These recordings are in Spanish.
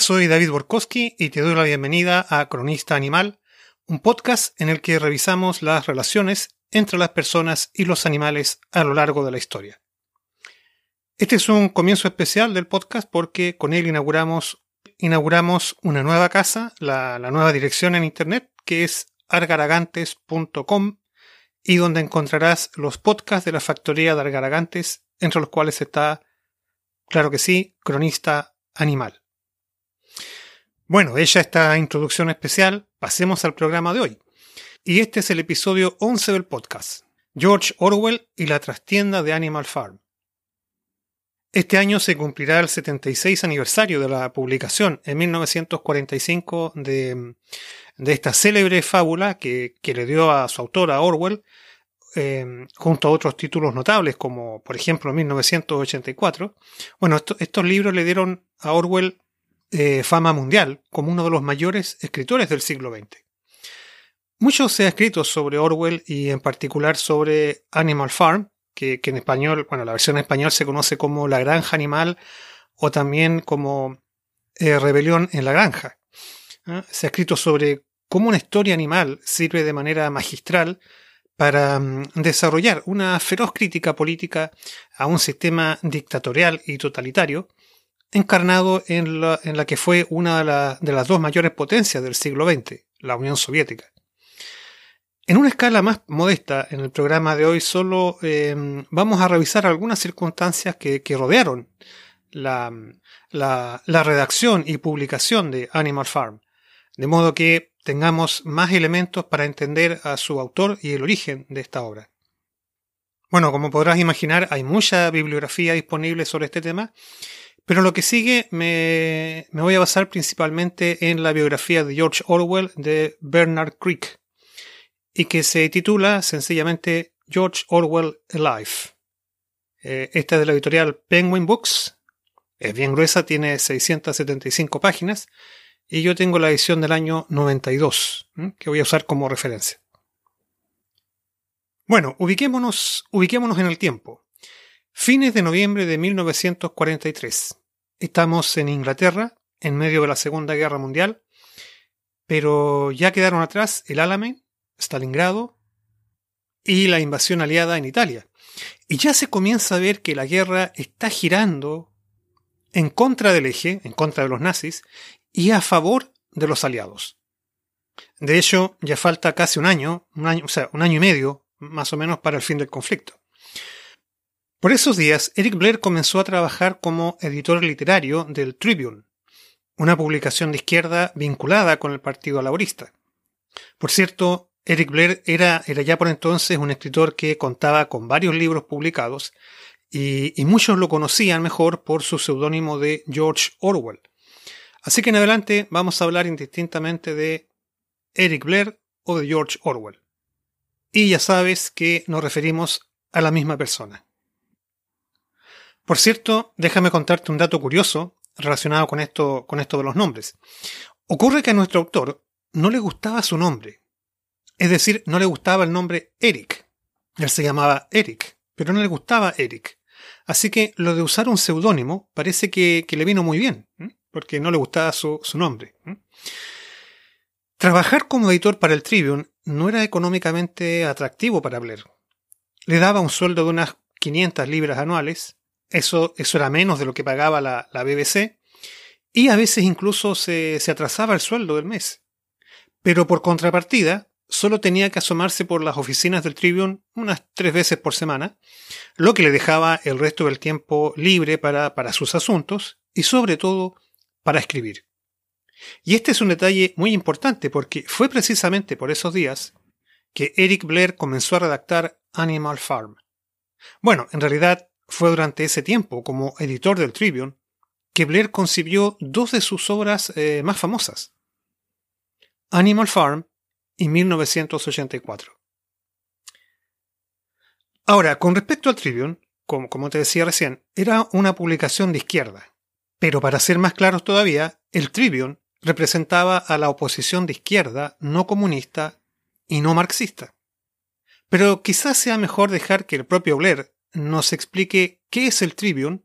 Soy David Borkowski y te doy la bienvenida a Cronista Animal, un podcast en el que revisamos las relaciones entre las personas y los animales a lo largo de la historia. Este es un comienzo especial del podcast porque con él inauguramos, inauguramos una nueva casa, la nueva dirección en Internet, que es argaragantes.com y donde encontrarás los podcasts de la factoría de Argaragantes, entre los cuales está, claro que sí, Cronista Animal. Bueno, hecha esta introducción especial, pasemos al programa de hoy. Y este es el episodio 11 del podcast, George Orwell y la trastienda de Animal Farm. Este año se cumplirá el 76 aniversario de la publicación en 1945 de, de esta célebre fábula que, que, le dio a su autora Orwell, eh, junto a otros títulos notables como por ejemplo 1984. Bueno, esto, estos libros le dieron a Orwell eh, fama mundial como uno de los mayores escritores del siglo XX. Mucho se ha escrito sobre Orwell y en particular sobre Animal Farm, que, en español, bueno, la versión en español se conoce como La Granja Animal o también como eh, Rebelión en la Granja. ¿eh? Se ha escrito sobre cómo una historia animal sirve de manera magistral para um, desarrollar una feroz crítica política a un sistema dictatorial y totalitario encarnado en la, que fue una de, la, de, las dos mayores potencias del siglo XX, la Unión Soviética. En una escala más modesta, en el programa de hoy solo eh, vamos a revisar algunas circunstancias que, rodearon la, redacción y publicación de Animal Farm, de modo que tengamos más elementos para entender a su autor y el origen de esta obra. Bueno, como podrás imaginar, hay mucha bibliografía disponible sobre este tema pero lo que sigue me, me, voy a basar principalmente en la biografía de George Orwell de Bernard Crick y que se titula sencillamente George Orwell Alive. Eh, esta es de la editorial Penguin Books. Es bien gruesa, tiene 675 páginas y yo tengo la edición del año 92 que voy a usar como referencia. Bueno, ubiquémonos, ubiquémonos en el tiempo. Fines de noviembre de 1943. Estamos en Inglaterra, en medio de la Segunda Guerra Mundial, pero ya quedaron atrás el Alamein, Stalingrado y la invasión aliada en Italia. Y ya se comienza a ver que la guerra está girando en contra del eje, en contra de los nazis, y a favor de los aliados. De hecho, ya falta casi un año, un año, o sea, un año y medio, más o menos, para el fin del conflicto. Por esos días, Eric Blair comenzó a trabajar como editor literario del Tribune, una publicación de izquierda vinculada con el Partido Laborista. Por cierto, Eric Blair era, ya por entonces un escritor que contaba con varios libros publicados y, y muchos lo conocían mejor por su seudónimo de George Orwell. Así que en adelante vamos a hablar indistintamente de Eric Blair o de George Orwell. Y ya sabes que nos referimos a la misma persona. Por cierto, déjame contarte un dato curioso relacionado con esto, con esto de los nombres. Ocurre que a nuestro autor no le gustaba su nombre. Es decir, no le gustaba el nombre Eric. Él se llamaba Eric, pero no le gustaba Eric. Así que lo de usar un seudónimo parece que, le vino muy bien, porque no le gustaba su, su nombre. Trabajar como editor para el Tribune no era económicamente atractivo para Blair. Le daba un sueldo de unas 500 libras anuales eso, eso era menos de lo que pagaba la, la BBC. Y a veces incluso se, se atrasaba el sueldo del mes. Pero por contrapartida, solo tenía que asomarse por las oficinas del Tribune unas tres veces por semana, lo que le dejaba el resto del tiempo libre para, para, sus asuntos y sobre todo para escribir. Y este es un detalle muy importante porque fue precisamente por esos días que Eric Blair comenzó a redactar Animal Farm. Bueno, en realidad fue durante ese tiempo, como editor del Tribune, que Blair concibió dos de sus obras eh, más famosas, Animal Farm y 1984. Ahora, con respecto al Tribune, como, como te decía recién, era una publicación de izquierda. Pero para ser más claros todavía, el Tribune representaba a la oposición de izquierda no comunista y no marxista. Pero quizás sea mejor dejar que el propio Blair nos explique qué es el Tribune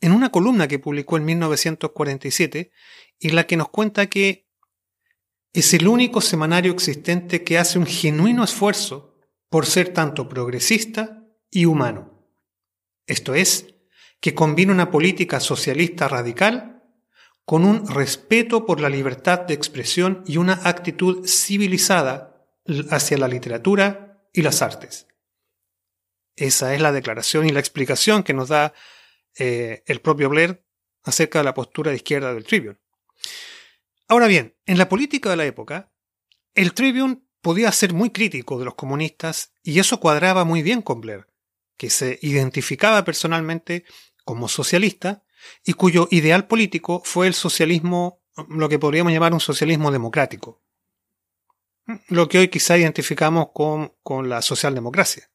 en una columna que publicó en 1947 y la que nos cuenta que es el único semanario existente que hace un genuino esfuerzo por ser tanto progresista y humano. Esto es, que combina una política socialista radical con un respeto por la libertad de expresión y una actitud civilizada hacia la literatura y las artes. Esa es la declaración y la explicación que nos da eh, el propio Blair acerca de la postura de izquierda del Tribune. Ahora bien, en la política de la época, el Tribune podía ser muy crítico de los comunistas y eso cuadraba muy bien con Blair, que se identificaba personalmente como socialista y cuyo ideal político fue el socialismo, lo que podríamos llamar un socialismo democrático, lo que hoy quizá identificamos con, con la socialdemocracia.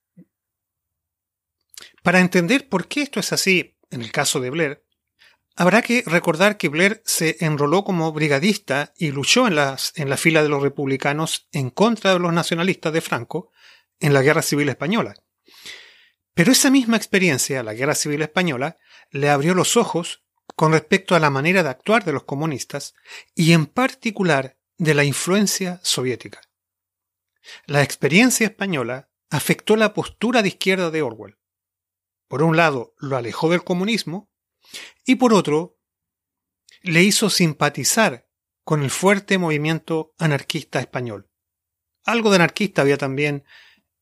Para entender por qué esto es así en el caso de Blair, habrá que recordar que Blair se enroló como brigadista y luchó en, las, en la fila de los republicanos en contra de los nacionalistas de Franco en la Guerra Civil Española. Pero esa misma experiencia, la Guerra Civil Española, le abrió los ojos con respecto a la manera de actuar de los comunistas y en particular de la influencia soviética. La experiencia española afectó la postura de izquierda de Orwell. Por un lado, lo alejó del comunismo y por otro, le hizo simpatizar con el fuerte movimiento anarquista español. Algo de anarquista había también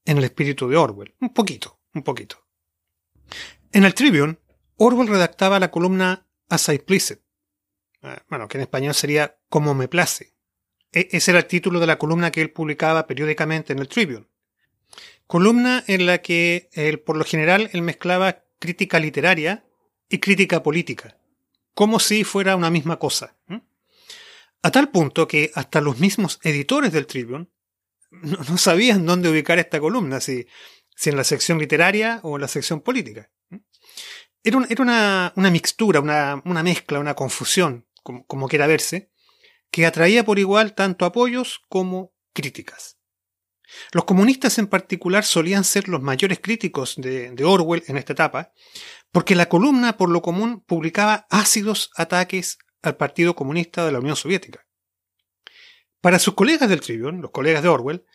en el espíritu de Orwell, un poquito, un poquito. En el Tribune, Orwell redactaba la columna As I Please eh, bueno, que en español sería Como me place. E, ese era el título de la columna que él publicaba periódicamente en el Tribune. Columna en la que él, por lo general él mezclaba crítica literaria y crítica política, como si fuera una misma cosa. A tal punto que hasta los mismos editores del Tribune no, sabían dónde ubicar esta columna, si, en la sección literaria o en la sección política. Era, una, mixtura, una, una, mezcla, una confusión, como, como quiera verse, que atraía por igual tanto apoyos como críticas. Los comunistas en particular solían ser los mayores críticos de, Orwell en esta etapa, porque la columna por lo común publicaba ácidos ataques al Partido Comunista de la Unión Soviética. Para sus colegas del Tribune, los colegas de Orwell,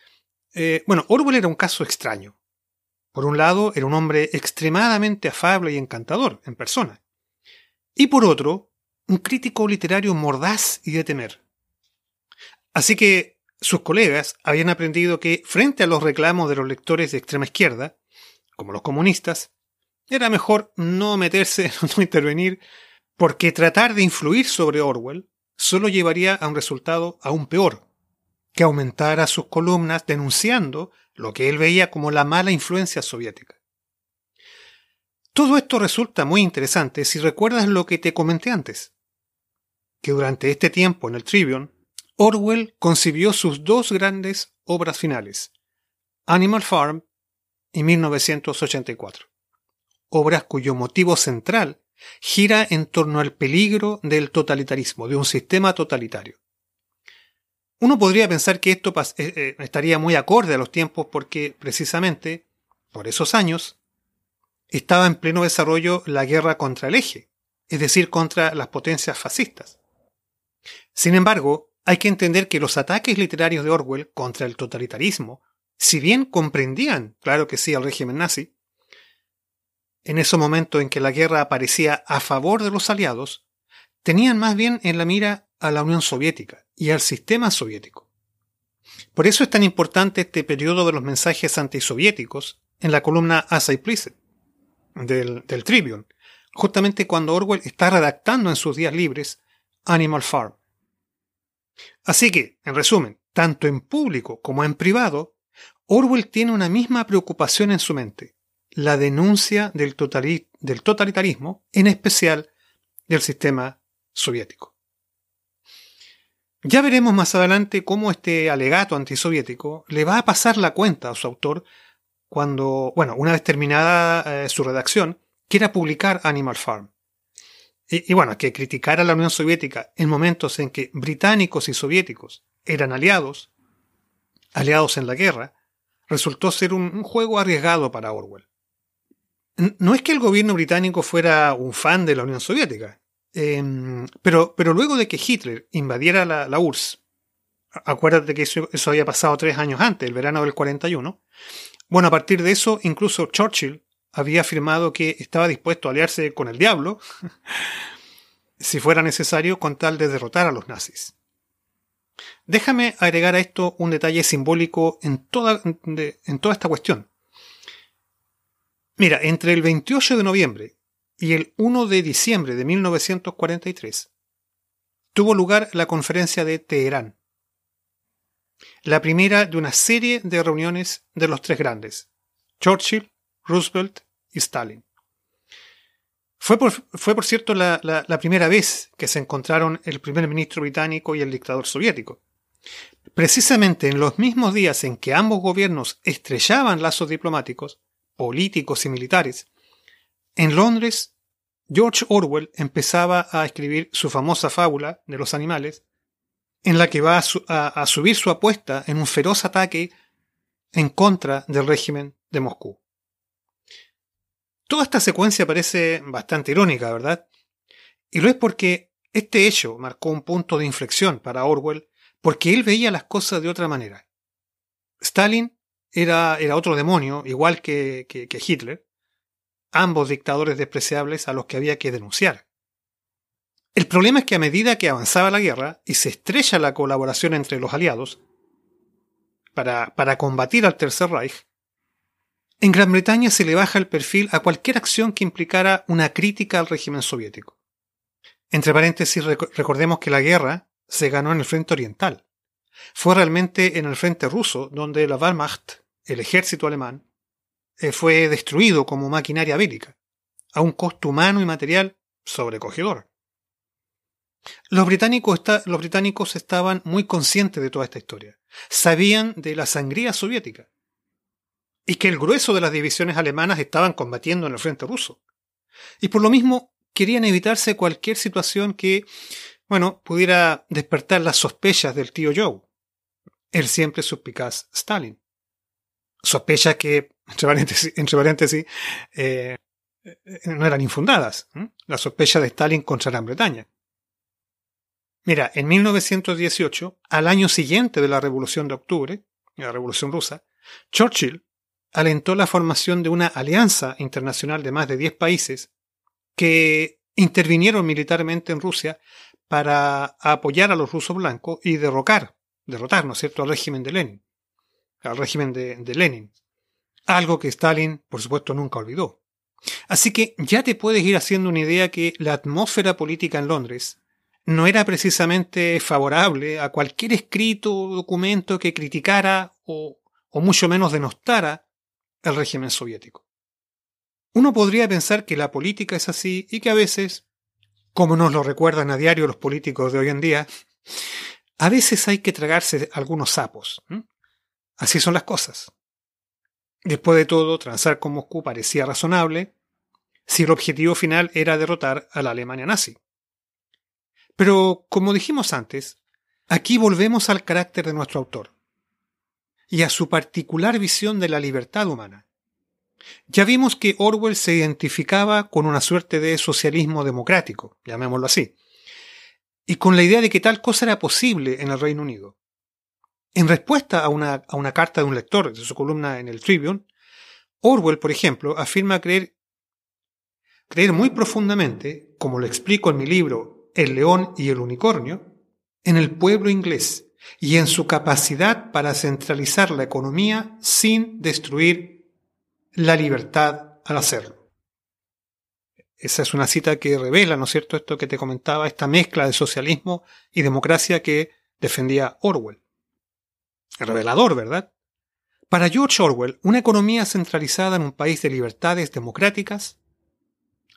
eh, bueno, Orwell era un caso extraño. Por un lado, era un hombre extremadamente afable y encantador en persona. Y por otro, un crítico literario mordaz y de temer. Así que sus colegas habían aprendido que, frente a los reclamos de los lectores de extrema izquierda, como los comunistas, era mejor no meterse, no intervenir, porque tratar de influir sobre Orwell solo llevaría a un resultado aún peor, que aumentara sus columnas denunciando lo que él veía como la mala influencia soviética. Todo esto resulta muy interesante si recuerdas lo que te comenté antes, que durante este tiempo en el Tribune Orwell concibió sus dos grandes obras finales, Animal Farm y 1984, obras cuyo motivo central gira en torno al peligro del totalitarismo, de un sistema totalitario. Uno podría pensar que esto eh, eh, estaría muy acorde a los tiempos porque precisamente por esos años estaba en pleno desarrollo la guerra contra el eje, es decir, contra las potencias fascistas. Sin embargo, hay que entender que los ataques literarios de Orwell contra el totalitarismo, si bien comprendían, claro que sí, al régimen nazi, en ese momento en que la guerra aparecía a favor de los aliados, tenían más bien en la mira a la Unión Soviética y al sistema soviético. Por eso es tan importante este periodo de los mensajes antisoviéticos en la columna As I Please del, del Tribune, justamente cuando Orwell está redactando en sus días libres Animal Farm. Así que, en resumen, tanto en público como en privado, Orwell tiene una misma preocupación en su mente, la denuncia del, totalitarismo, en especial del sistema soviético. Ya veremos más adelante cómo este alegato antisoviético le va a pasar la cuenta a su autor cuando, bueno, una vez terminada eh, su redacción, quiera publicar Animal Farm. Y, bueno, que criticar a la Unión Soviética en momentos en que británicos y soviéticos eran aliados, aliados en la guerra, resultó ser un, juego arriesgado para Orwell. no es que el gobierno británico fuera un fan de la Unión Soviética, em, pero, pero luego de que Hitler invadiera la, URSS, acuérdate que eso, eso, había pasado tres años antes, el verano del 41, bueno, a partir de eso, incluso Churchill había afirmado que estaba dispuesto a aliarse con el diablo si fuera necesario con tal de derrotar a los nazis. Déjame agregar a esto un detalle simbólico en toda, esta cuestión. Mira, entre el 28 de noviembre y el 1 de diciembre de 1943 tuvo lugar la conferencia de Teherán, la primera de una serie de reuniones de los tres grandes, Churchill, Roosevelt y Stalin. Fue por, fue, por cierto, la, primera vez que se encontraron el primer ministro británico y el dictador soviético. Precisamente en los mismos días en que ambos gobiernos estrellaban lazos diplomáticos, políticos y militares, en Londres, George Orwell empezaba a escribir su famosa fábula de los animales, en la que va a subir su apuesta en un feroz ataque en contra del régimen de Moscú. Toda esta secuencia parece bastante irónica, ¿verdad? Y lo es porque este hecho marcó un punto de inflexión para Orwell porque él veía las cosas de otra manera. Stalin era, otro demonio, igual que, que, que Hitler, ambos dictadores despreciables a los que había que denunciar. El problema es que a medida que avanzaba la guerra y se estrecha la colaboración entre los aliados para, para combatir al Tercer Reich, en Gran Bretaña se le baja el perfil a cualquier acción que implicara una crítica al régimen soviético. Entre paréntesis, recordemos que la guerra se ganó en el frente oriental. Fue realmente en el frente ruso donde la Wehrmacht, el ejército alemán, eh, fue destruido como maquinaria bélica, a un costo humano y material sobrecogedor. Los británicos, los británicos estaban muy conscientes de toda esta historia. Sabían de la sangría soviética y que el grueso de las divisiones alemanas estaban combatiendo en el frente ruso. Y por lo mismo querían evitarse cualquier situación que, bueno, pudiera despertar las sospechas del tío Joe, el siempre suspicaz Stalin. Sospechas que, entre paréntesis, eh, no eran infundadas. La sospecha de Stalin contra Gran Bretaña. Mira, en 1918, al año siguiente de la Revolución de Octubre, la Revolución Rusa, Churchill alentó la formación de una alianza internacional de más de 10 países que intervinieron militarmente en Rusia para apoyar a los rusos blancos y derrocar, derrotar, ¿no es cierto?, al régimen de Lenin, al régimen de, Lenin. Algo que Stalin, por supuesto, nunca olvidó. Así que ya te puedes ir haciendo una idea que la atmósfera política en Londres no era precisamente favorable a cualquier escrito o documento que criticara o, o mucho menos denostara el régimen soviético. Uno podría pensar que la política es así y que a veces, como nos lo recuerdan a diario los políticos de hoy en día, a veces hay que tragarse algunos sapos. Así son las cosas. Después de todo, transar con Moscú parecía razonable si el objetivo final era derrotar a la Alemania nazi. Pero, como dijimos antes, aquí volvemos al carácter de nuestro autor y a su particular visión de la libertad humana. Ya vimos que Orwell se identificaba con una suerte de socialismo democrático, llamémoslo así, y con la idea de que tal cosa era posible en el Reino Unido. En respuesta a una, a una carta de un lector de su columna en el Tribune, Orwell, por ejemplo, afirma creer, creer muy profundamente, como lo explico en mi libro El león y el unicornio, en el pueblo inglés y en su capacidad para centralizar la economía sin destruir la libertad al hacerlo. Esa es una cita que revela, ¿no es cierto?, esto que te comentaba, esta mezcla de socialismo y democracia que defendía Orwell. Revelador, ¿verdad? Para George Orwell, una economía centralizada en un país de libertades democráticas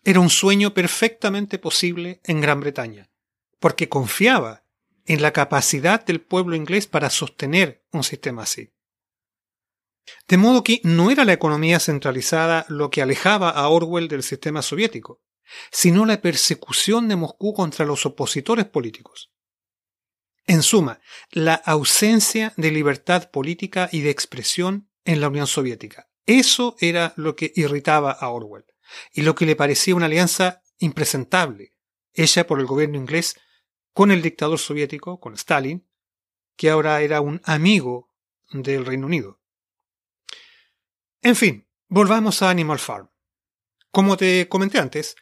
era un sueño perfectamente posible en Gran Bretaña, porque confiaba en la capacidad del pueblo inglés para sostener un sistema así. De modo que no era la economía centralizada lo que alejaba a Orwell del sistema soviético, sino la persecución de Moscú contra los opositores políticos. En suma, la ausencia de libertad política y de expresión en la Unión Soviética. Eso era lo que irritaba a Orwell. y lo que le parecía una alianza impresentable, hecha por el gobierno inglés con el dictador soviético, con Stalin, que ahora era un amigo del Reino Unido. En fin, volvamos a Animal Farm. Como te comenté antes,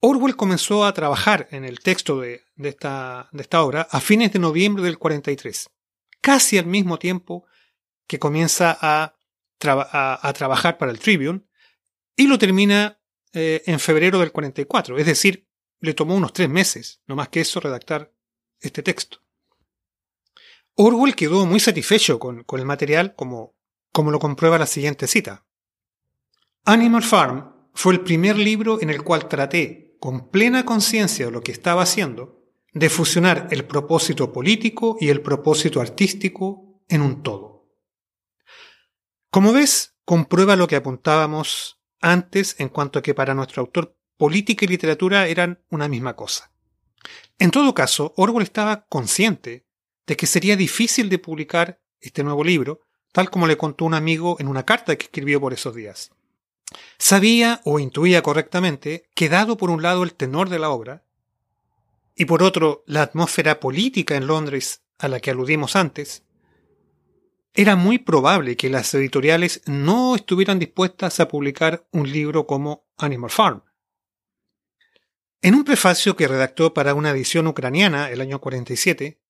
Orwell comenzó a trabajar en el texto de, esta, obra a fines de noviembre del 43, casi al mismo tiempo que comienza a, a, trabajar para el Tribune y lo termina eh, en febrero del 44, es decir, le tomó unos tres meses, no más que eso, redactar este texto. Orwell quedó muy satisfecho con, el material, como, como lo comprueba la siguiente cita. Animal Farm fue el primer libro en el cual traté, con plena conciencia de lo que estaba haciendo, de fusionar el propósito político y el propósito artístico en un todo. Como ves, comprueba lo que apuntábamos antes en cuanto a que para nuestro autor política y literatura eran una misma cosa. En todo caso, Orwell estaba consciente de que sería difícil de publicar este nuevo libro, tal como le contó un amigo en una carta que escribió por esos días. Sabía o intuía correctamente que dado por un lado el tenor de la obra, y por otro la atmósfera política en Londres a la que aludimos antes, era muy probable que las editoriales no estuvieran dispuestas a publicar un libro como Animal Farm. En un prefacio que redactó para una edición ucraniana el año 47,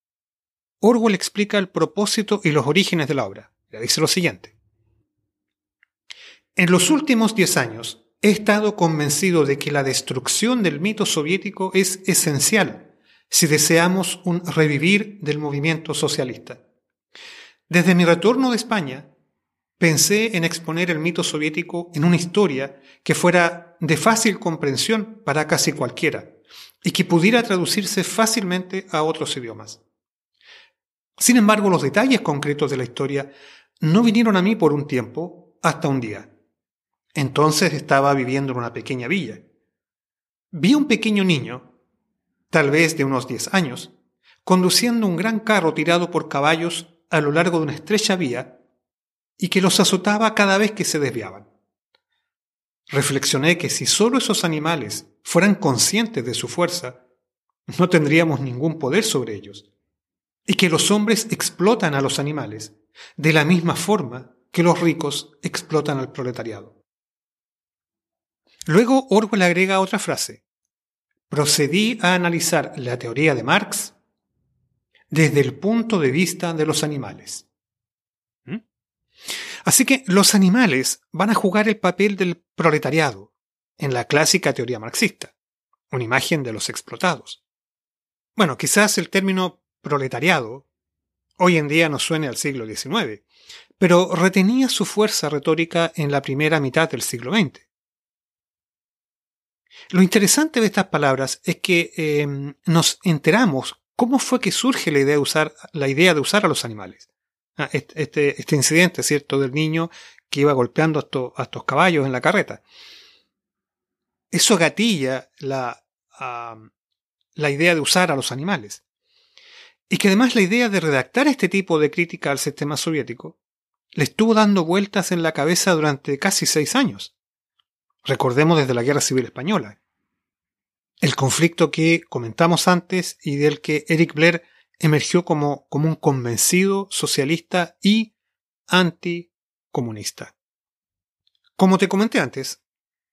Orwell explica el propósito y los orígenes de la obra. Le dice lo siguiente. En los últimos diez años he estado convencido de que la destrucción del mito soviético es esencial si deseamos un revivir del movimiento socialista. Desde mi retorno de España, pensé en exponer el mito soviético en una historia que fuera de fácil comprensión para casi cualquiera y que pudiera traducirse fácilmente a otros idiomas. Sin embargo, los detalles concretos de la historia no vinieron a mí por un tiempo, hasta un día. Entonces estaba viviendo en una pequeña villa. Vi a un pequeño niño, tal vez de unos 10 años, conduciendo un gran carro tirado por caballos a lo largo de una estrecha vía y que los azotaba cada vez que se desviaban. Reflexioné que si solo esos animales fueran conscientes de su fuerza, no tendríamos ningún poder sobre ellos y que los hombres explotan a los animales de la misma forma que los ricos explotan al proletariado. Luego Orwell agrega otra frase. Procedí a analizar la teoría de Marx desde el punto de vista de los animales. Así que los animales van a jugar el papel del proletariado en la clásica teoría marxista, una imagen de los explotados. Bueno, quizás el término proletariado, hoy en día nos suene al siglo XIX, pero retenía su fuerza retórica en la primera mitad del siglo XX. Lo interesante de estas palabras es que em, nos enteramos cómo fue que surge la idea de usar a los animales. Ah, este, este, incidente, ¿cierto?, del niño que iba golpeando a, estos, caballos en la carreta. Eso gatilla la, la idea de usar a los animales. Y que además la idea de redactar este tipo de crítica al sistema soviético le estuvo dando vueltas en la cabeza durante casi seis años. Recordemos desde la Guerra Civil Española. El conflicto que comentamos antes y del que Eric Blair emergió como, como un convencido socialista y anticomunista. Como te comenté antes,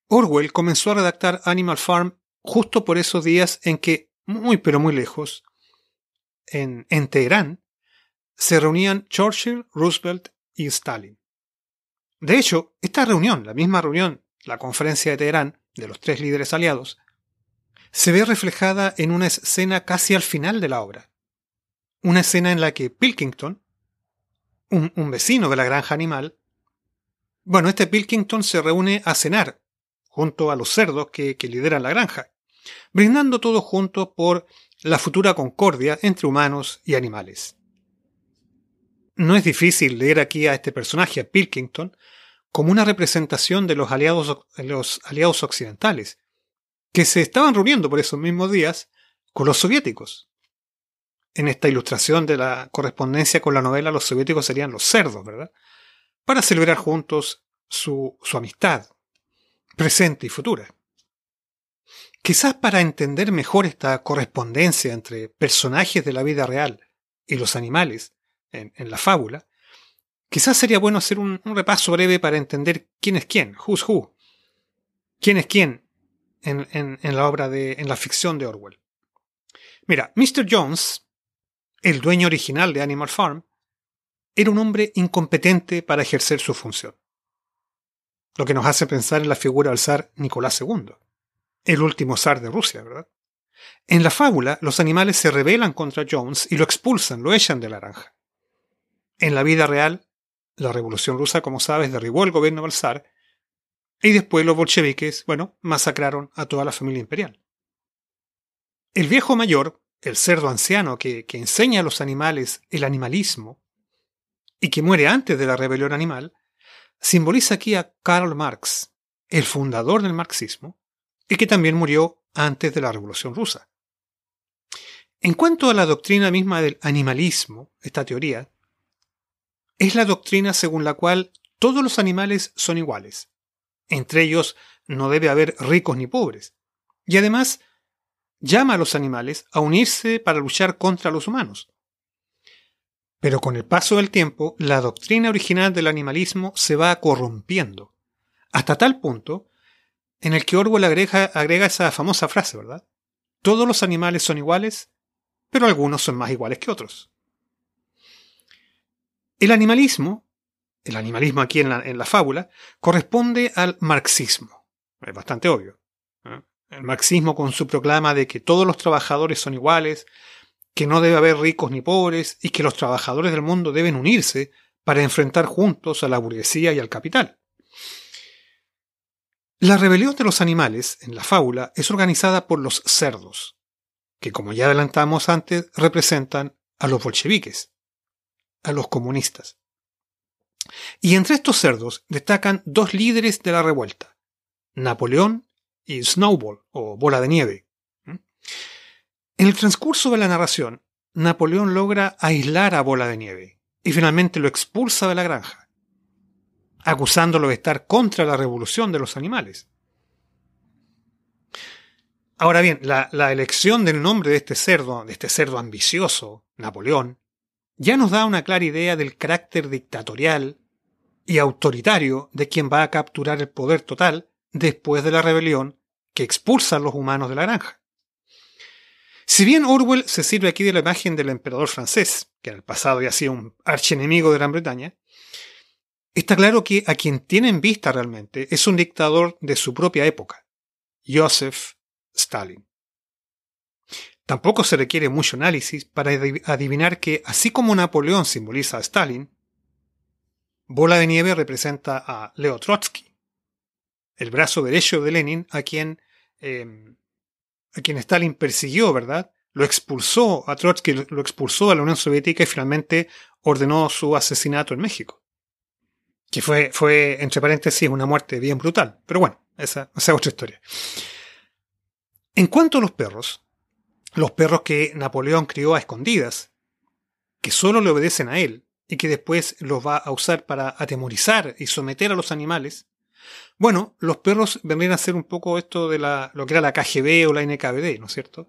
Orwell comenzó a redactar Animal Farm justo por esos días en que, muy pero muy lejos, en, Teherán, se reunían Churchill, Roosevelt y Stalin. De hecho, esta reunión, la misma reunión, la conferencia de Teherán, de los tres líderes aliados, se ve reflejada en una escena casi al final de la obra. Una escena en la que Pilkington, un, vecino de la granja animal, bueno, este Pilkington se reúne a cenar junto a los cerdos que, que lideran la granja, brindando todos juntos por la futura concordia entre humanos y animales. No es difícil leer aquí a este personaje, a Pilkington, como una representación de los aliados, los aliados occidentales, que se estaban reuniendo por esos mismos días con los soviéticos. En esta ilustración de la correspondencia con la novela, los soviéticos serían los cerdos, ¿verdad? Para celebrar juntos su, su amistad. presente y futura. Quizás para entender mejor esta correspondencia entre personajes de la vida real y los animales en, la fábula, quizás sería bueno hacer un, repaso breve para entender quién es quién, who's who, quién es quién en, en la obra de, en la ficción de Orwell. Mira, Mr. Jones, el dueño original de Animal Farm, era un hombre incompetente para ejercer su función. Lo que nos hace pensar en la figura del zar Nicolás II el último zar de Rusia, ¿verdad? En la fábula, los animales se rebelan contra Jones y lo expulsan, lo echan de la granja. En la vida real, la revolución rusa, como sabes, derribó el gobierno del zar y después los bolcheviques, bueno, masacraron a toda la familia imperial. El viejo mayor, el cerdo anciano que, que enseña a los animales el animalismo y que muere antes de la rebelión animal, simboliza aquí a Karl Marx, el fundador del marxismo, y que también murió antes de la Revolución Rusa. En cuanto a la doctrina misma del animalismo, esta teoría, es la doctrina según la cual todos los animales son iguales. Entre ellos no debe haber ricos ni pobres. Y además llama a los animales a unirse para luchar contra los humanos. Pero con el paso del tiempo, la doctrina original del animalismo se va corrompiendo, hasta tal punto en el que Orwell agrega, agrega esa famosa frase, ¿verdad? Todos los animales son iguales, pero algunos son más iguales que otros. El animalismo, el animalismo aquí en la, en la fábula, corresponde al marxismo. Es bastante obvio. El marxismo con su proclama de que todos los trabajadores son iguales, que no debe haber ricos ni pobres y que los trabajadores del mundo deben unirse para enfrentar juntos a la burguesía y al capital. La rebelión de los animales, en la fábula, es organizada por los cerdos, que como ya adelantamos antes, representan a los bolcheviques, a los comunistas. Y entre estos cerdos destacan dos líderes de la revuelta, Napoleón y Snowball, o bola de nieve. ¿Mm? En el transcurso de la narración, Napoleón logra aislar a Bola de Nieve y finalmente lo expulsa de la granja acusándolo de estar contra la revolución de los animales. Ahora bien, la, elección del nombre de este cerdo, de este cerdo ambicioso, Napoleón, ya nos da una clara idea del carácter dictatorial y autoritario de quien va a capturar el poder total después de la rebelión que expulsa a los humanos de la granja. Si bien Orwell se sirve aquí de la imagen del emperador francés, que en el pasado ya ha sido un archienemigo de Gran Bretaña, Está claro que a quien tiene en vista realmente es un dictador de su propia época, Joseph Stalin. Tampoco se requiere mucho análisis para adivinar que, así como Napoleón simboliza a Stalin, Bola de Nieve representa a Leo Trotsky, el brazo derecho de Lenin, a quien, em, a quien Stalin persiguió, ¿verdad? Lo expulsó a Trotsky, lo expulsó a la Unión Soviética y finalmente ordenó su asesinato en México. Que fue, fue, entre paréntesis, una muerte bien brutal. Pero bueno, esa, esa es otra historia. En cuanto a los perros, los perros que Napoleón crió a escondidas, que solo le obedecen a él y que después los va a usar para atemorizar y someter a los animales, bueno, los perros vendrían a ser un poco esto de la, lo que era la KGB o la NKVD, ¿no es cierto?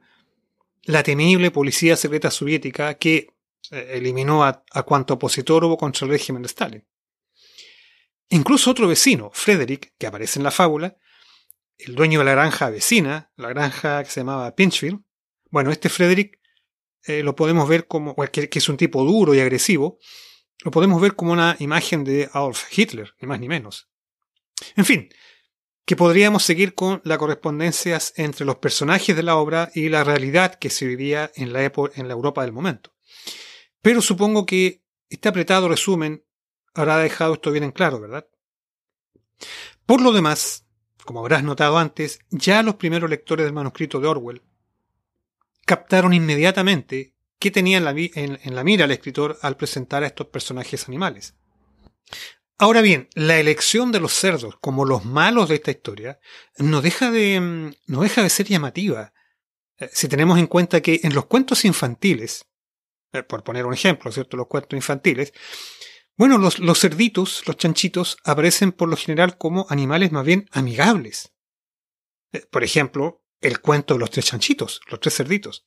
La temible policía secreta soviética que eh, eliminó a, cuanto opositor hubo contra el régimen de Stalin. Incluso otro vecino, Frederick, que aparece en la fábula, el dueño de la granja vecina, la granja que se llamaba Pinchville, bueno, este Frederick eh, lo podemos ver como, que, es un tipo duro y agresivo, lo podemos ver como una imagen de Adolf Hitler, ni más ni menos. En fin, que podríamos seguir con las correspondencias entre los personajes de la obra y la realidad que se vivía en la, en la Europa del momento. Pero supongo que este apretado resumen habrá dejado esto bien en claro, ¿verdad? Por lo demás, como habrás notado antes, ya los primeros lectores del manuscrito de Orwell captaron inmediatamente qué tenía en la mira el escritor al presentar a estos personajes animales. Ahora bien, la elección de los cerdos como los malos de esta historia no deja de, mm, deja de ser llamativa. Eh, si tenemos en cuenta que en los cuentos infantiles, eh, por poner un ejemplo, ¿cierto? Los cuentos infantiles, Bueno, los, los cerditos, los chanchitos, aparecen por lo general como animales más bien amigables. Eh, por ejemplo, el cuento de los tres chanchitos, los tres cerditos.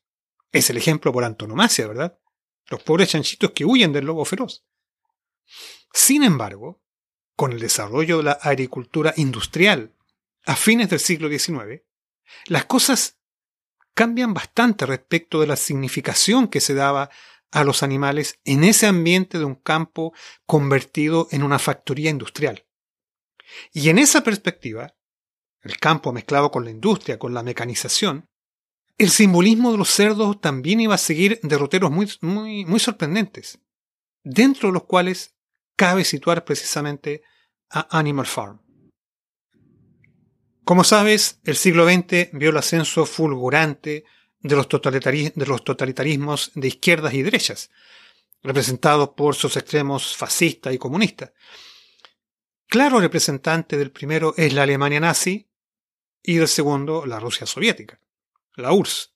Es el ejemplo por antonomasia, ¿verdad? Los pobres chanchitos que huyen del lobo feroz. Sin embargo, con el desarrollo de la agricultura industrial a fines del siglo XIX, las cosas cambian bastante respecto de la significación que se daba a los animales en ese ambiente de un campo convertido en una factoría industrial. Y en esa perspectiva, el campo mezclado con la industria, con la mecanización, el simbolismo de los cerdos también iba a seguir derroteros muy, muy, sorprendentes, dentro de los cuales cabe situar precisamente a Animal Farm. Como sabes, el siglo XX vio el ascenso fulgurante de los, totalitarismos de izquierdas y derechas, representados por sus extremos fascistas y comunistas. Claro representante del primero es la Alemania nazi y del segundo la Rusia soviética, la URSS.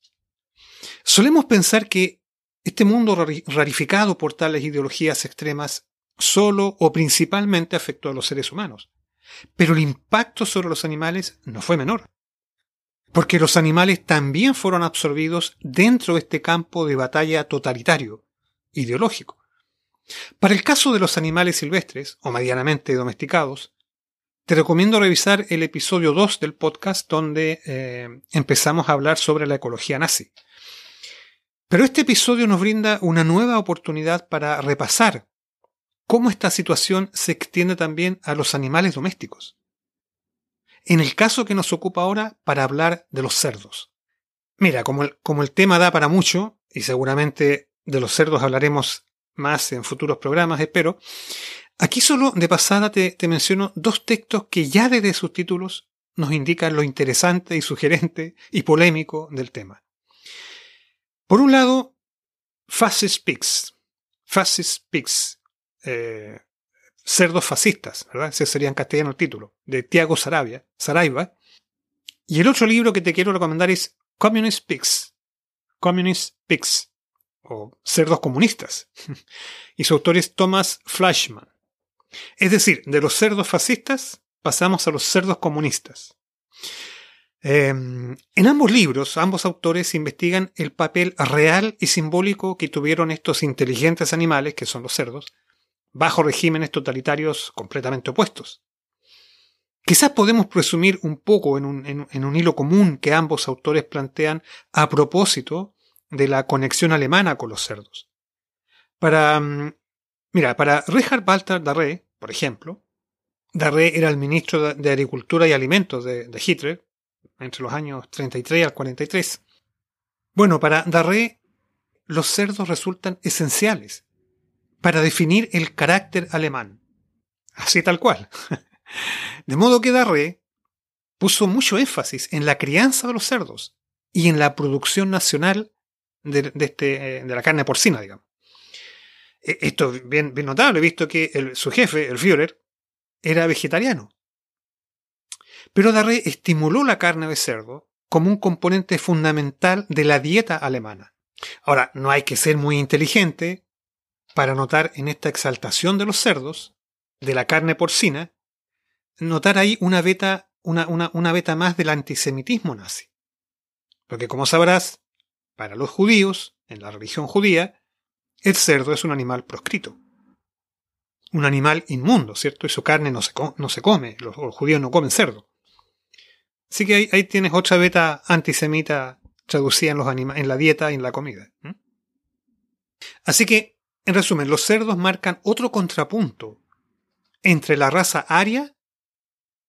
Solemos pensar que este mundo rarificado por tales ideologías extremas solo o principalmente afectó a los seres humanos. Pero el impacto sobre los animales no fue menor, porque los animales también fueron absorbidos dentro de este campo de batalla totalitario, ideológico. Para el caso de los animales silvestres, o medianamente domesticados, te recomiendo revisar el episodio 2 del podcast donde eh, empezamos a hablar sobre la ecología nazi. Pero este episodio nos brinda una nueva oportunidad para repasar cómo esta situación se extiende también a los animales domésticos. En el caso que nos ocupa ahora, para hablar de los cerdos. Mira, como el, como el tema da para mucho, y seguramente de los cerdos hablaremos más en futuros programas, espero, aquí solo de pasada te, te menciono dos textos que ya desde sus títulos nos indican lo interesante y sugerente y polémico del tema. Por un lado, Fascist Pigs. Fascist Pigs, eh, cerdos fascistas, ¿verdad? Ese sería en castellano el título, de Tiago Sarabia, Saraiva. Y el otro libro que te quiero recomendar es Communist Pigs. Communist Pigs, o Cerdos Comunistas. y su autor es Thomas Fleischmann. Es decir, de los cerdos fascistas pasamos a los cerdos comunistas. Em, en ambos libros, ambos autores investigan el papel real y simbólico que tuvieron estos inteligentes animales, que son los cerdos, bajo regímenes totalitarios completamente opuestos. Quizás podemos presumir un poco en un, hilo común que ambos autores plantean a propósito de la conexión alemana con los cerdos. Para, mm, mira, para Richard Walter Darré, por ejemplo, Darré era el ministro de Agricultura y Alimentos de, de Hitler entre los años 33 al 43. Bueno, para Darré, los cerdos resultan esenciales para definir el carácter alemán. Así tal cual. De modo que Darré puso mucho énfasis en la crianza de los cerdos y en la producción nacional de, este, de la carne porcina, digamos. E, esto es bien, bien notable, visto que su jefe, el Führer, era vegetariano. Pero Darré estimuló la carne de cerdo como un componente fundamental de la dieta alemana. Ahora, no hay que ser muy inteligente para notar en esta exaltación de los cerdos, de la carne porcina, notar ahí una beta, una, una, beta más del antisemitismo nazi. Porque como sabrás, para los judíos, en la religión judía, el cerdo es un animal proscrito. Un animal inmundo, ¿cierto? Y su carne no se, no se come, los, judíos no comen cerdo. Así que ahí, tienes otra beta antisemita traducida en, los en la dieta y en la comida. Así que en resumen, los cerdos marcan otro contrapunto entre la raza aria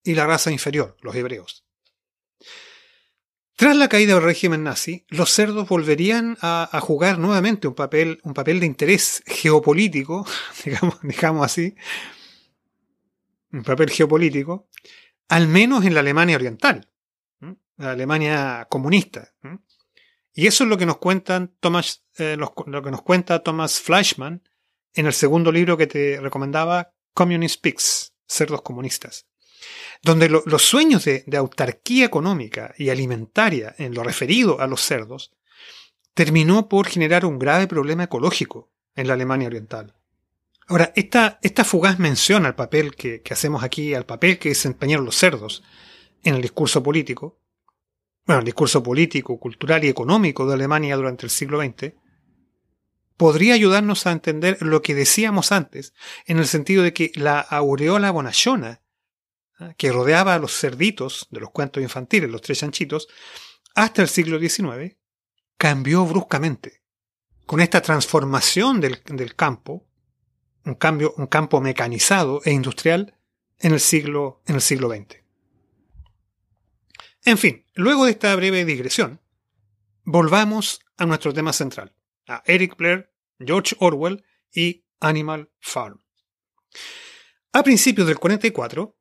y la raza inferior, los hebreos. Tras la caída del régimen nazi, los cerdos volverían a, jugar nuevamente un papel, un papel de interés geopolítico, digamos, así, un papel geopolítico, al menos en la Alemania oriental, la Alemania comunista. Y eso es lo que nos cuentan Thomas, eh, lo, que nos cuenta Thomas Fleischmann en el segundo libro que te recomendaba, Communist Pigs, Cerdos Comunistas, donde los sueños de, de autarquía económica y alimentaria en lo referido a los cerdos terminó por generar un grave problema ecológico en la Alemania Oriental. Ahora, esta, esta fugaz mención al papel que, que hacemos aquí, al papel que desempeñaron los cerdos en el discurso político, bueno, el discurso político, cultural y económico de Alemania durante el siglo XX, podría ayudarnos a entender lo que decíamos antes, en el sentido de que la aureola bonachona, ¿ah? que rodeaba a los cerditos de los cuentos infantiles, los tres chanchitos, hasta el siglo XIX, cambió bruscamente. Con esta transformación del, del campo, un, cambio, un campo mecanizado e industrial en el siglo, en el siglo XX. En fin, luego de esta breve digresión, volvamos a nuestro tema central, a Eric Blair, George Orwell y Animal Farm. A principios del 44,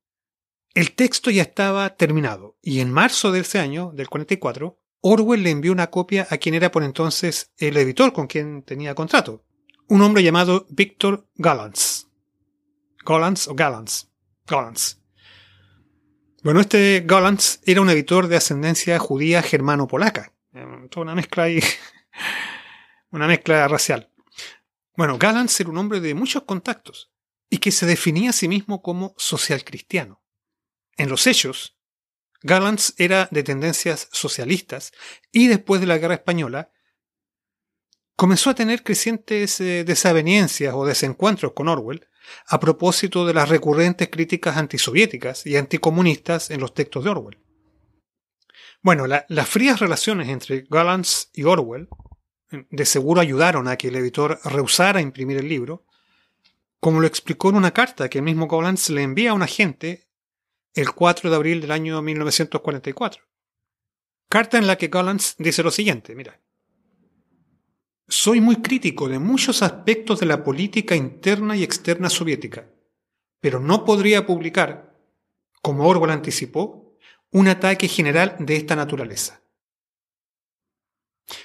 el texto ya estaba terminado y en marzo de ese año, del 44, Orwell le envió una copia a quien era por entonces el editor con quien tenía contrato, un hombre llamado Victor Gallants. Gallants o Gallants. Gallants. Bueno, este Gallants era un editor de ascendencia judía germano-polaca. Eh, toda una mezcla ahí. una mezcla racial. Bueno, Gallants era un hombre de muchos contactos y que se definía a sí mismo como social cristiano. En los hechos, Gallants era de tendencias socialistas y después de la Guerra Española comenzó a tener crecientes eh, desavenencias o desencuentros con Orwell a propósito de las recurrentes críticas antisoviéticas y anticomunistas en los textos de Orwell. Bueno, las frías relaciones entre Gallants y Orwell de seguro ayudaron a que el editor rehusara imprimir el libro, como lo explicó en una carta que el mismo Gallants le envía a un agente el 4 de abril del año 1944. Carta en la que Gallants dice lo siguiente, mira. Soy muy crítico de muchos aspectos de la política interna y externa soviética, pero no podría publicar, como Orwell anticipó, un ataque general de esta naturaleza.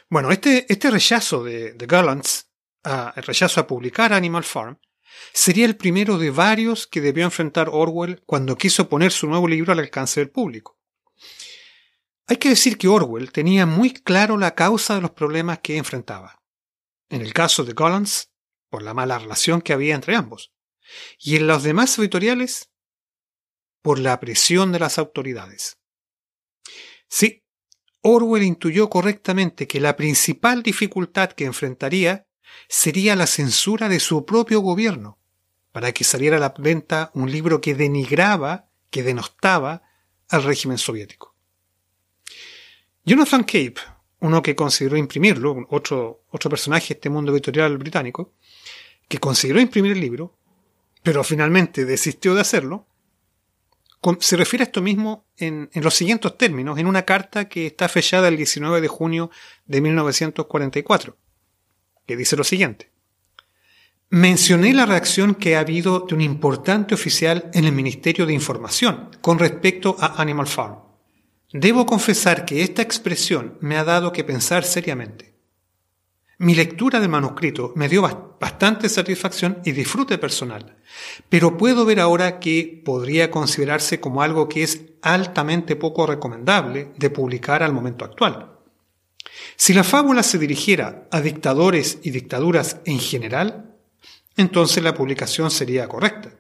Bueno, este, este rechazo de, de el rechazo a publicar Animal Farm, sería el primero de varios que debió enfrentar Orwell cuando quiso poner su nuevo libro al alcance del público. Hay que decir que Orwell tenía muy claro la causa de los problemas que enfrentaba en el caso de Collins, por la mala relación que había entre ambos, y en los demás editoriales, por la presión de las autoridades. Sí, Orwell intuyó correctamente que la principal dificultad que enfrentaría sería la censura de su propio gobierno, para que saliera a la venta un libro que denigraba, que denostaba al régimen soviético. Jonathan Cape, uno que consideró imprimirlo, otro, otro personaje de este mundo editorial británico, que consideró imprimir el libro, pero finalmente desistió de hacerlo, se refiere a esto mismo en, en, los siguientes términos, en una carta que está fechada el 19 de junio de 1944, que dice lo siguiente. Mencioné la reacción que ha habido de un importante oficial en el Ministerio de Información con respecto a Animal Farm. Debo confesar que esta expresión me ha dado que pensar seriamente. Mi lectura del manuscrito me dio bastante satisfacción y disfrute personal, pero puedo ver ahora que podría considerarse como algo que es altamente poco recomendable de publicar al momento actual. Si la fábula se dirigiera a dictadores y dictaduras en general, entonces la publicación sería correcta.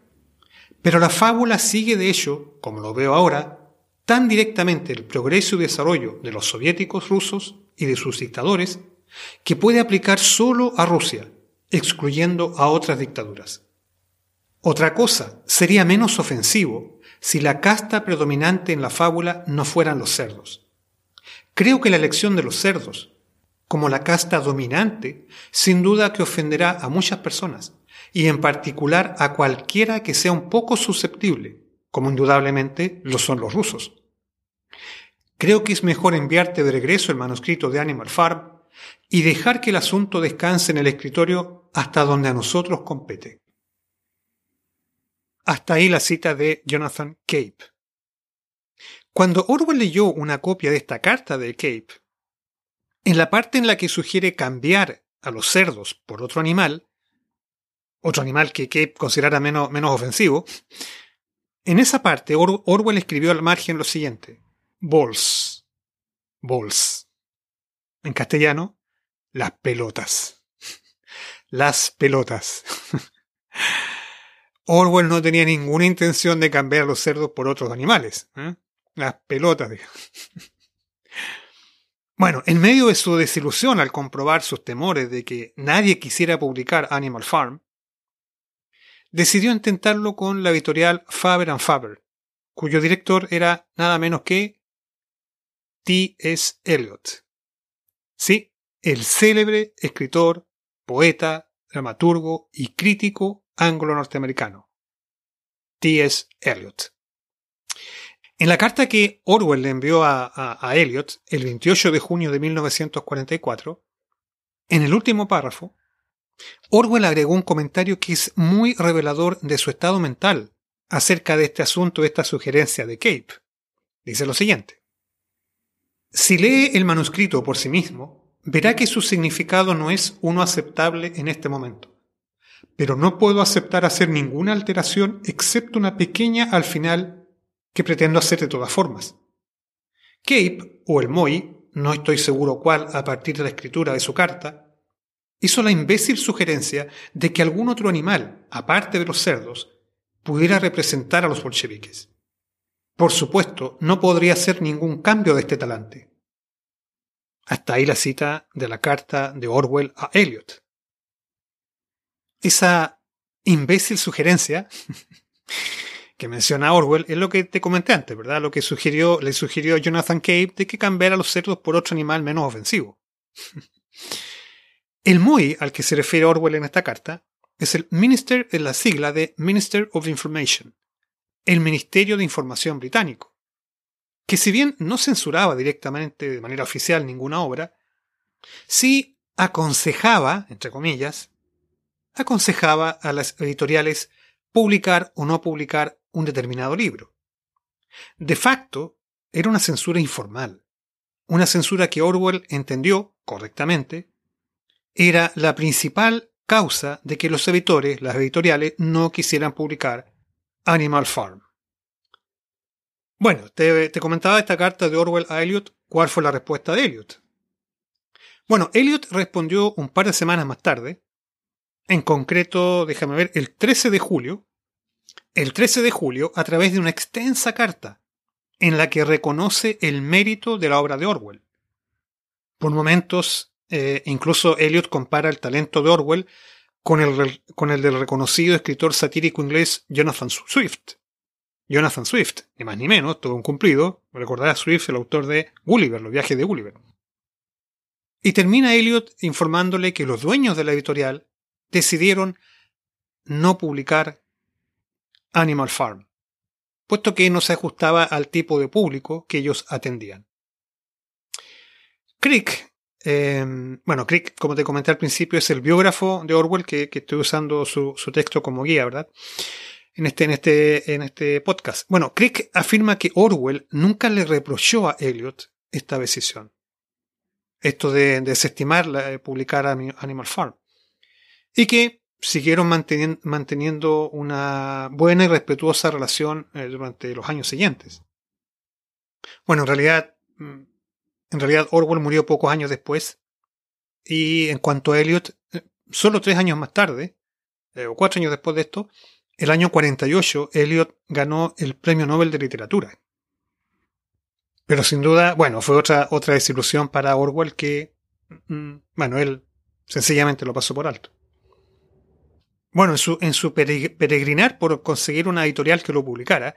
Pero la fábula sigue de hecho, como lo veo ahora, tan directamente el progreso y desarrollo de los soviéticos rusos y de sus dictadores que puede aplicar solo a Rusia, excluyendo a otras dictaduras. Otra cosa sería menos ofensivo si la casta predominante en la fábula no fueran los cerdos. Creo que la elección de los cerdos como la casta dominante sin duda que ofenderá a muchas personas y en particular a cualquiera que sea un poco susceptible como indudablemente lo son los rusos. Creo que es mejor enviarte de regreso el manuscrito de Animal Farm y dejar que el asunto descanse en el escritorio hasta donde a nosotros compete. Hasta ahí la cita de Jonathan Cape. Cuando Orwell leyó una copia de esta carta de Cape, en la parte en la que sugiere cambiar a los cerdos por otro animal, otro animal que Cape considerara menos, menos ofensivo, en esa parte, Orwell escribió al margen lo siguiente: Balls. Balls. En castellano, las pelotas. Las pelotas. Orwell no tenía ninguna intención de cambiar los cerdos por otros animales. ¿eh? Las pelotas. Bueno, en medio de su desilusión al comprobar sus temores de que nadie quisiera publicar Animal Farm, decidió intentarlo con la editorial Faber and Faber, cuyo director era nada menos que T.S. Eliot. Sí, el célebre escritor, poeta, dramaturgo y crítico anglo-norteamericano. T.S. Eliot. En la carta que Orwell le envió a, a, Eliot el 28 de junio de 1944, en el último párrafo, Orwell agregó un comentario que es muy revelador de su estado mental acerca de este asunto, de esta sugerencia de Cape. Dice lo siguiente. Si lee el manuscrito por sí mismo, verá que su significado no es uno aceptable en este momento. Pero no puedo aceptar hacer ninguna alteración excepto una pequeña al final que pretendo hacer de todas formas. Cape, o el Moi, no estoy seguro cuál a partir de la escritura de su carta, hizo la imbécil sugerencia de que algún otro animal, aparte de los cerdos, pudiera representar a los bolcheviques. Por supuesto, no podría hacer ningún cambio de este talante. Hasta ahí la cita de la carta de Orwell a Eliot. Esa imbécil sugerencia que menciona Orwell es lo que te comenté antes, ¿verdad? Lo que sugirió, le sugirió Jonathan Cape de que cambiara los cerdos por otro animal menos ofensivo. el MUI al que se refiere Orwell en esta carta es el Minister en la sigla de Minister of Information, el Ministerio de Información británico, que si bien no censuraba directamente de manera oficial ninguna obra, sí aconsejaba, entre comillas, aconsejaba a las editoriales publicar o no publicar un determinado libro. De facto, era una censura informal, una censura que Orwell entendió correctamente era la principal causa de que los editores, las editoriales, no quisieran publicar Animal Farm. Bueno, te, comentaba esta carta de Orwell a Eliot. ¿Cuál fue la respuesta de Eliot? Bueno, Eliot respondió un par de semanas más tarde, en concreto, déjame ver, el 13 de julio, el 13 de julio a través de una extensa carta en la que reconoce el mérito de la obra de Orwell. Por momentos, eh, incluso Eliot compara el talento de Orwell con el, con el del reconocido escritor satírico inglés Jonathan Swift. Jonathan Swift, ni más ni menos, todo un cumplido, recordará Swift, el autor de Gulliver, los viajes de Gulliver. Y termina Eliot informándole que los dueños de la editorial decidieron no publicar Animal Farm, puesto que no se ajustaba al tipo de público que ellos atendían. Crick, em, bueno, Crick, como te comenté al principio, es el biógrafo de Orwell que, estoy usando su, texto como guía, ¿verdad? En este, en, este, en este podcast. Bueno, Crick afirma que Orwell nunca le reprochó a Eliot esta decisión. Esto de, desestimar la, publicar Animal Farm. Y que siguieron manteniendo una buena y respetuosa relación eh, durante los años siguientes. Bueno, en realidad, mm, en realidad Orwell murió pocos años después y en cuanto a Eliot, eh, solo tres años más tarde, eh, o cuatro años después de esto, el año 48, Eliot ganó el Premio Nobel de Literatura. Pero sin duda, bueno, fue otra, otra desilusión para Orwell que, mm, bueno, él sencillamente lo pasó por alto. Bueno, en su, peregrinar por conseguir una editorial que lo publicara,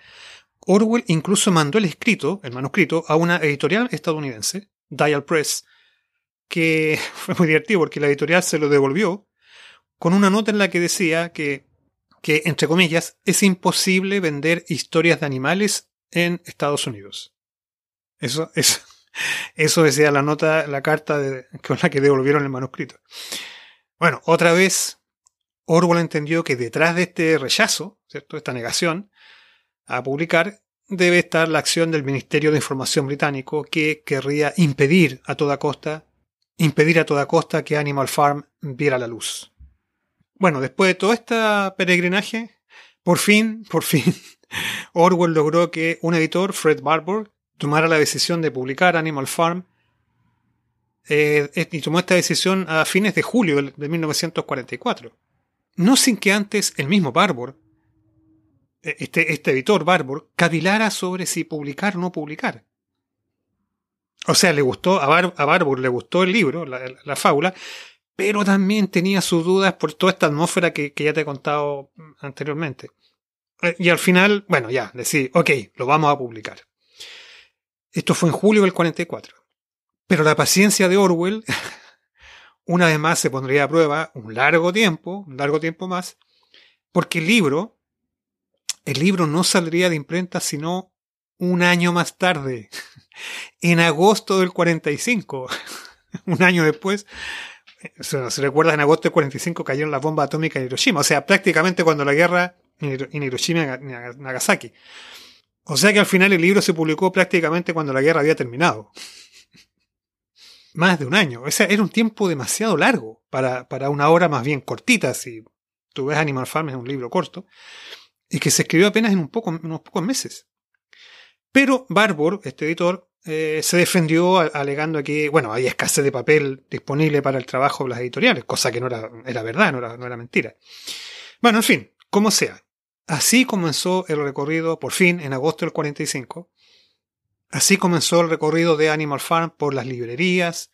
Orwell incluso mandó el escrito, el manuscrito, a una editorial estadounidense, Dial Press, que fue muy divertido porque la editorial se lo devolvió con una nota en la que decía que, que entre comillas, es imposible vender historias de animales en Estados Unidos. Eso, eso, eso decía la nota, la carta con la que devolvieron el manuscrito. Bueno, otra vez Orwell entendió que detrás de este rechazo, ¿cierto? esta negación a publicar, debe estar la acción del Ministerio de Información británico que querría impedir a toda costa, impedir a toda costa que Animal Farm viera la luz. Bueno, después de todo este peregrinaje, por fin, por fin, Orwell logró que un editor, Fred Barbour, tomara la decisión de publicar Animal Farm eh, y tomó esta decisión a fines de julio de 1944. no sin que antes el mismo Barbour, este, este editor Barbour, cavilara sobre si publicar o no publicar. O sea, le gustó, a, Barbour le gustó el libro, la, fábula, pero también tenía sus dudas por toda esta atmósfera que, ya te he contado anteriormente. Eh, y al final, bueno, ya, decir, ok, lo vamos a publicar. Esto fue en julio del 44. Pero la paciencia de Orwell, una vez más, se pondría a prueba un largo tiempo, un largo tiempo más, porque el libro, el libro no saldría de imprenta sino un año más tarde, en agosto del 45, un año después. Se, se recuerda, en agosto del 45 cayeron las bombas atómicas en Hiroshima, o sea, prácticamente cuando la guerra en Hiroshima y Nagasaki. O sea que al final el libro se publicó prácticamente cuando la guerra había terminado más de un año. O sea, era un tiempo demasiado largo para, para una obra más bien cortita. Si tú ves Animal Farm es un libro corto. Y que se escribió apenas en unos pocos meses. Pero Barbour, este editor, eh, se defendió alegando que, bueno, hay escasez de papel disponible para el trabajo de las editoriales, cosa que no era, era verdad, no era, no era mentira. Bueno, en fin, como sea. Así comenzó el recorrido, por fin, en agosto del 45, Así comenzó el recorrido de Animal Farm por las librerías,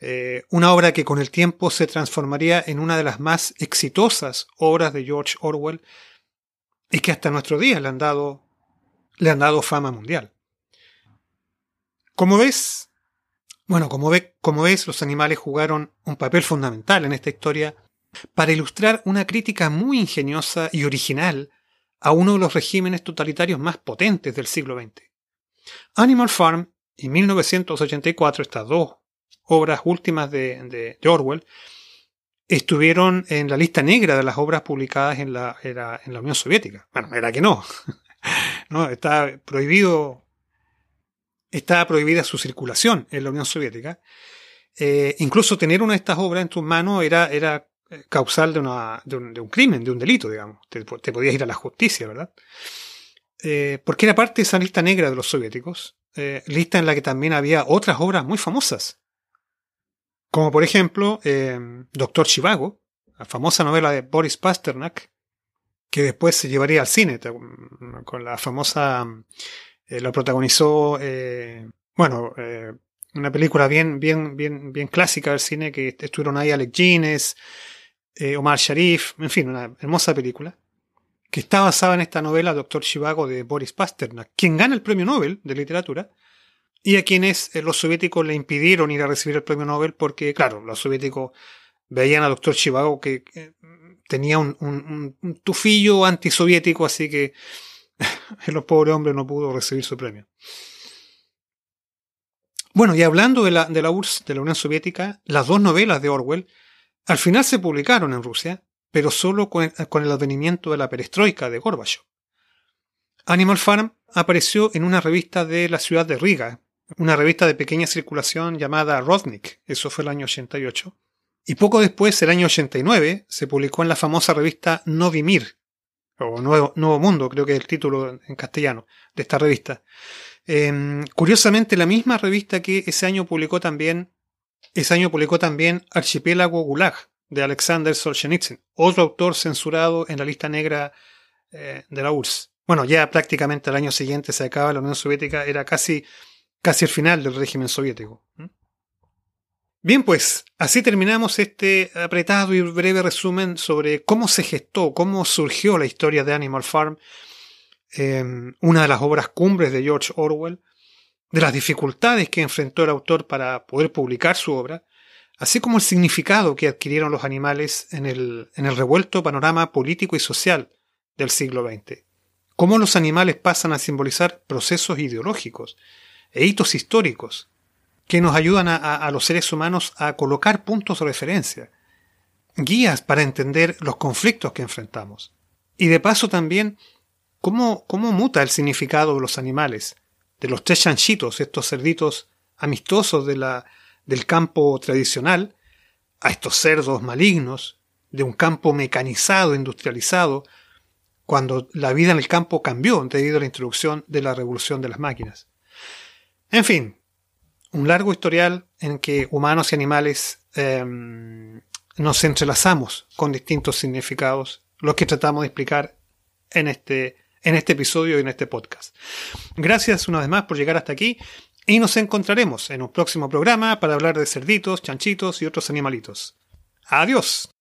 eh, una obra que con el tiempo se transformaría en una de las más exitosas obras de George Orwell y que hasta nuestro día le han dado, le han dado fama mundial. Como ves, bueno, como, ve, como ves, los animales jugaron un papel fundamental en esta historia para ilustrar una crítica muy ingeniosa y original a uno de los regímenes totalitarios más potentes del siglo XX. Animal Farm y 1984, estas dos obras últimas de, Orwell, estuvieron en la lista negra de las obras publicadas en la, en la Unión Soviética. Bueno, era que no. no prohibido. Está prohibida su circulación en la Unión Soviética. Eh, incluso tener una de estas obras en tus manos era, era causal de, una, un, crimen, de un delito, digamos. Te, podías ir a la justicia, ¿verdad? Eh, porque era parte de esa lista negra de los soviéticos, eh, lista en la que también había otras obras muy famosas, como por ejemplo eh, Doctor Chivago, la famosa novela de Boris Pasternak, que después se llevaría al cine, con la famosa, lo protagonizó, bueno, una película bien, bien, bien, bien clásica del cine, que estuvieron ahí Alec Guinness, Omar Sharif, en fin, una hermosa película que está basada en esta novela Doctor Chivago de Boris Pasternak, quien gana el premio Nobel de literatura y a quienes eh, los soviéticos le impidieron ir a recibir el premio Nobel porque, claro, los soviéticos veían a Doctor Chivago que, tenía un, tufillo antisoviético, así que el pobre hombre no pudo recibir su premio. Bueno, y hablando de la, URSS, de la Unión Soviética, las dos novelas de Orwell al final se publicaron en Rusia pero solo con el, advenimiento de la perestroika de Gorbachev. Animal Farm apareció en una revista de la ciudad de Riga, una revista de pequeña circulación llamada Rodnik, eso fue el año 88. Y poco después, el año 89, se publicó en la famosa revista Novimir, o Nuevo, Nuevo Mundo, creo que es el título en castellano de esta revista. Em, curiosamente, la misma revista que ese año publicó también, ese año publicó también Archipiélago Gulag, de Alexander Solzhenitsyn, otro autor censurado en la lista negra eh, de la URSS. Bueno, ya prácticamente al año siguiente se acaba la Unión Soviética, era casi, casi el final del régimen soviético. Bien, pues así terminamos este apretado y breve resumen sobre cómo se gestó, cómo surgió la historia de Animal Farm, em, una de las obras cumbres de George Orwell, de las dificultades que enfrentó el autor para poder publicar su obra, así como el significado que adquirieron los animales en el revuelto panorama político y social del siglo XX. Cómo los animales pasan a simbolizar procesos ideológicos e hitos históricos que nos ayudan a, los seres humanos a colocar puntos de referencia, guías para entender los conflictos que enfrentamos. Y de paso también cómo, cómo muta el significado de los animales, de los tres chanchitos, estos cerditos amistosos del campo tradicional a estos cerdos malignos de un campo mecanizado, industrializado, cuando la vida en el campo cambió debido a la introducción de la revolución de las máquinas. En fin, un largo historial en que humanos y animales em, nos entrelazamos con distintos significados, los que tratamos de explicar en este, en este episodio y en este podcast. Gracias una vez más por llegar hasta aquí y nos encontraremos en un próximo programa para hablar de cerditos, chanchitos y otros animalitos. Adiós.